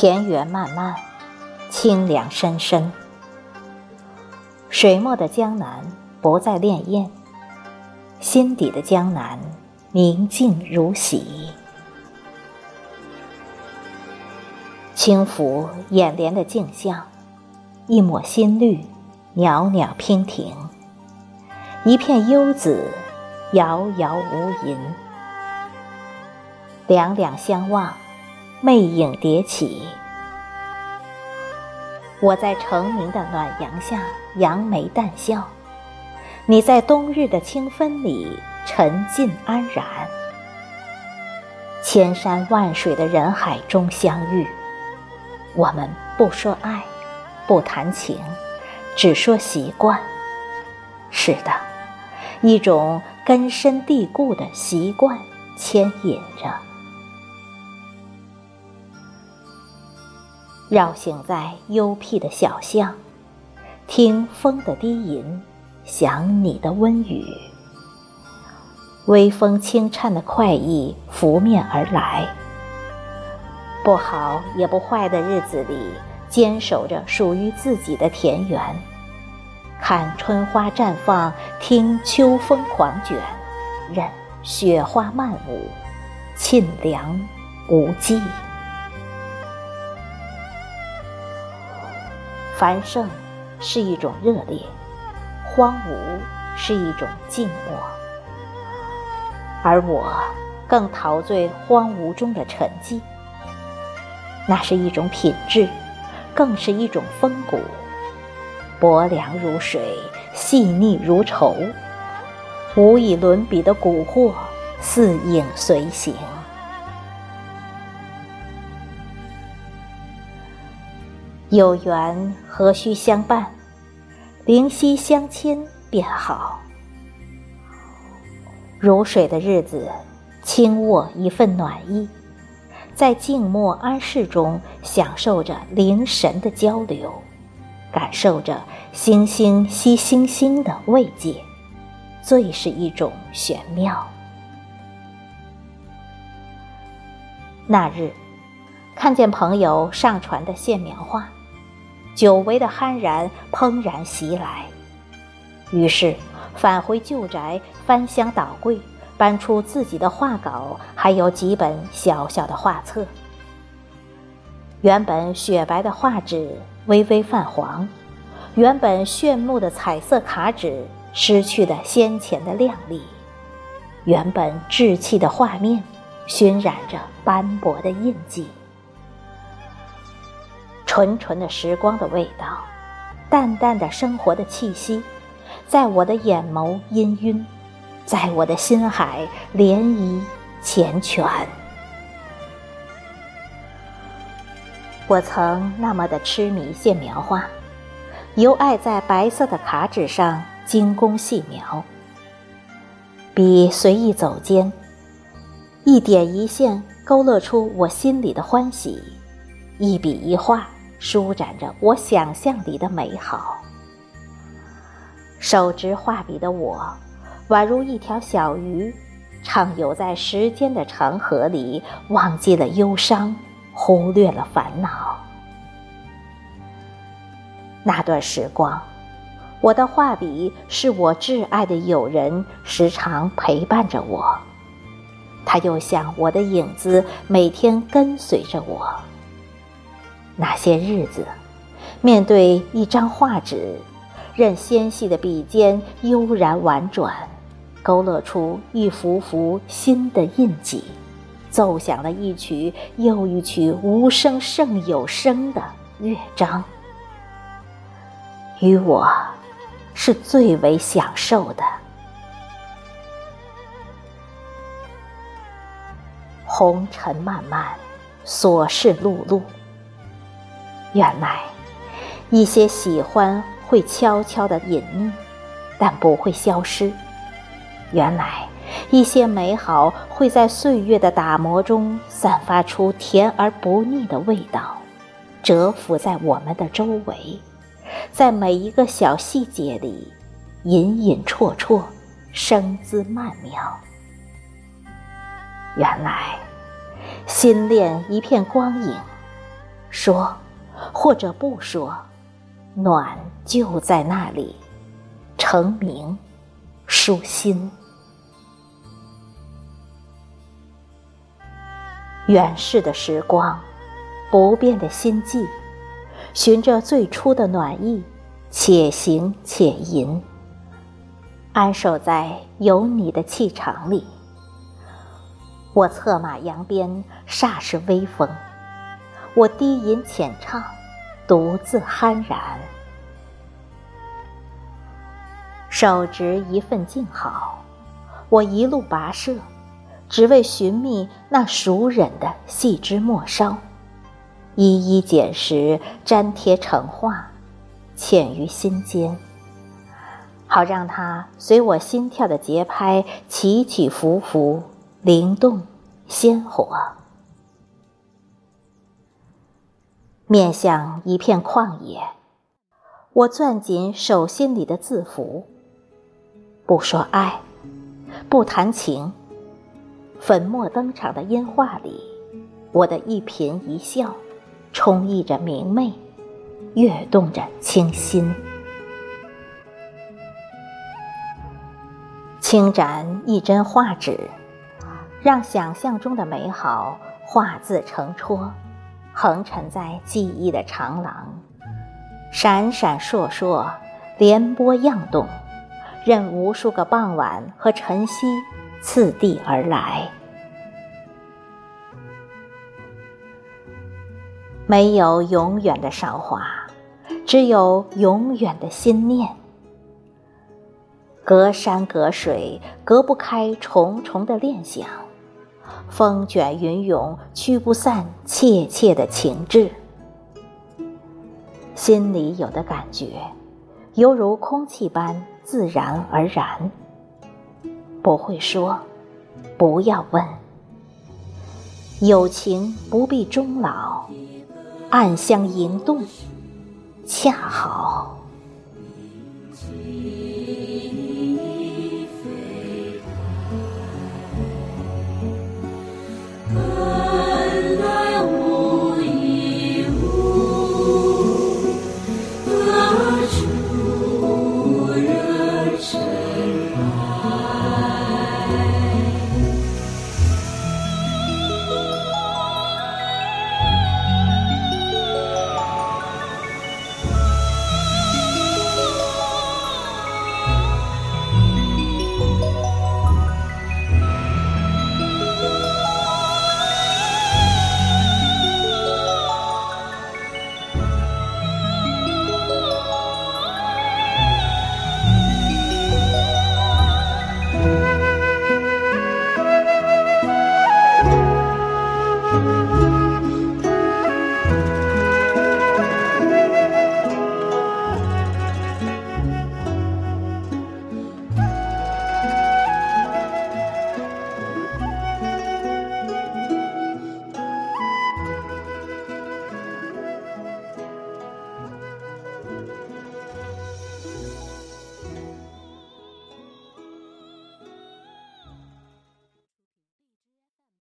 田园漫漫，清凉深深。水墨的江南不再潋滟，心底的江南宁静如洗。轻抚眼帘的镜像，一抹新绿，袅袅娉婷；一片幽紫，遥遥无垠。两两相望。魅影迭起，我在澄明的暖阳下扬眉淡笑，你在冬日的清风里沉浸安然。千山万水的人海中相遇，我们不说爱，不谈情，只说习惯。是的，一种根深蒂固的习惯牵引着。绕行在幽僻的小巷，听风的低吟，想你的温语。微风轻颤的快意拂面而来。不好也不坏的日子里，坚守着属于自己的田园，看春花绽放，听秋风狂卷，任雪花漫舞，沁凉无际。繁盛是一种热烈，荒芜是一种静默，而我更陶醉荒芜中的沉寂。那是一种品质，更是一种风骨，薄凉如水，细腻如绸，无以伦比的蛊惑，似影随形。有缘何须相伴，灵犀相牵便好。如水的日子，轻握一份暖意，在静默安适中享受着灵神的交流，感受着星星吸星星的慰藉，最是一种玄妙。那日，看见朋友上传的线描画。久违的酣然怦然袭来，于是返回旧宅，翻箱倒柜，搬出自己的画稿，还有几本小小的画册。原本雪白的画纸微微泛黄，原本炫目的彩色卡纸失去了先前的亮丽，原本稚气的画面熏染着斑驳的印记。纯纯的时光的味道，淡淡的生活的气息，在我的眼眸氤氲，在我的心海涟漪缱绻。我曾那么的痴迷线描画，尤爱在白色的卡纸上精工细描，笔随意走间，一点一线勾勒出我心里的欢喜，一笔一画。舒展着我想象里的美好。手执画笔的我，宛如一条小鱼，畅游在时间的长河里，忘记了忧伤，忽略了烦恼。那段时光，我的画笔是我挚爱的友人，时常陪伴着我。他又像我的影子，每天跟随着我。那些日子，面对一张画纸，任纤细的笔尖悠然婉转，勾勒出一幅幅新的印记，奏响了一曲又一曲无声胜有声的乐章，于我是最为享受的。红尘漫漫，琐事碌碌。原来，一些喜欢会悄悄的隐匿，但不会消失。原来，一些美好会在岁月的打磨中散发出甜而不腻的味道，蛰伏在我们的周围，在每一个小细节里，隐隐绰绰，生姿曼妙。原来，心恋一片光影。说，或者不说，暖就在那里，成名，舒心。远逝的时光，不变的心迹，循着最初的暖意，且行且吟，安守在有你的气场里。我策马扬鞭，煞是微风；我低吟浅唱，独自酣然。手执一份静好，我一路跋涉，只为寻觅那熟稔的细枝末梢，一一捡拾，粘贴成画，嵌于心间，好让它随我心跳的节拍起起伏伏。灵动，鲜活。面向一片旷野，我攥紧手心里的字符，不说爱，不谈情。粉墨登场的烟画里，我的一颦一笑，充溢着明媚，跃动着清新。轻展一针画纸。让想象中的美好画字成戳，横陈在记忆的长廊，闪闪烁烁，连波漾动，任无数个傍晚和晨曦次第而来。没有永远的韶华，只有永远的心念。隔山隔水，隔不开重重的恋想。风卷云涌，驱不散切切的情致。心里有的感觉，犹如空气般自然而然。不会说，不要问。有情不必终老，暗香盈动，恰好。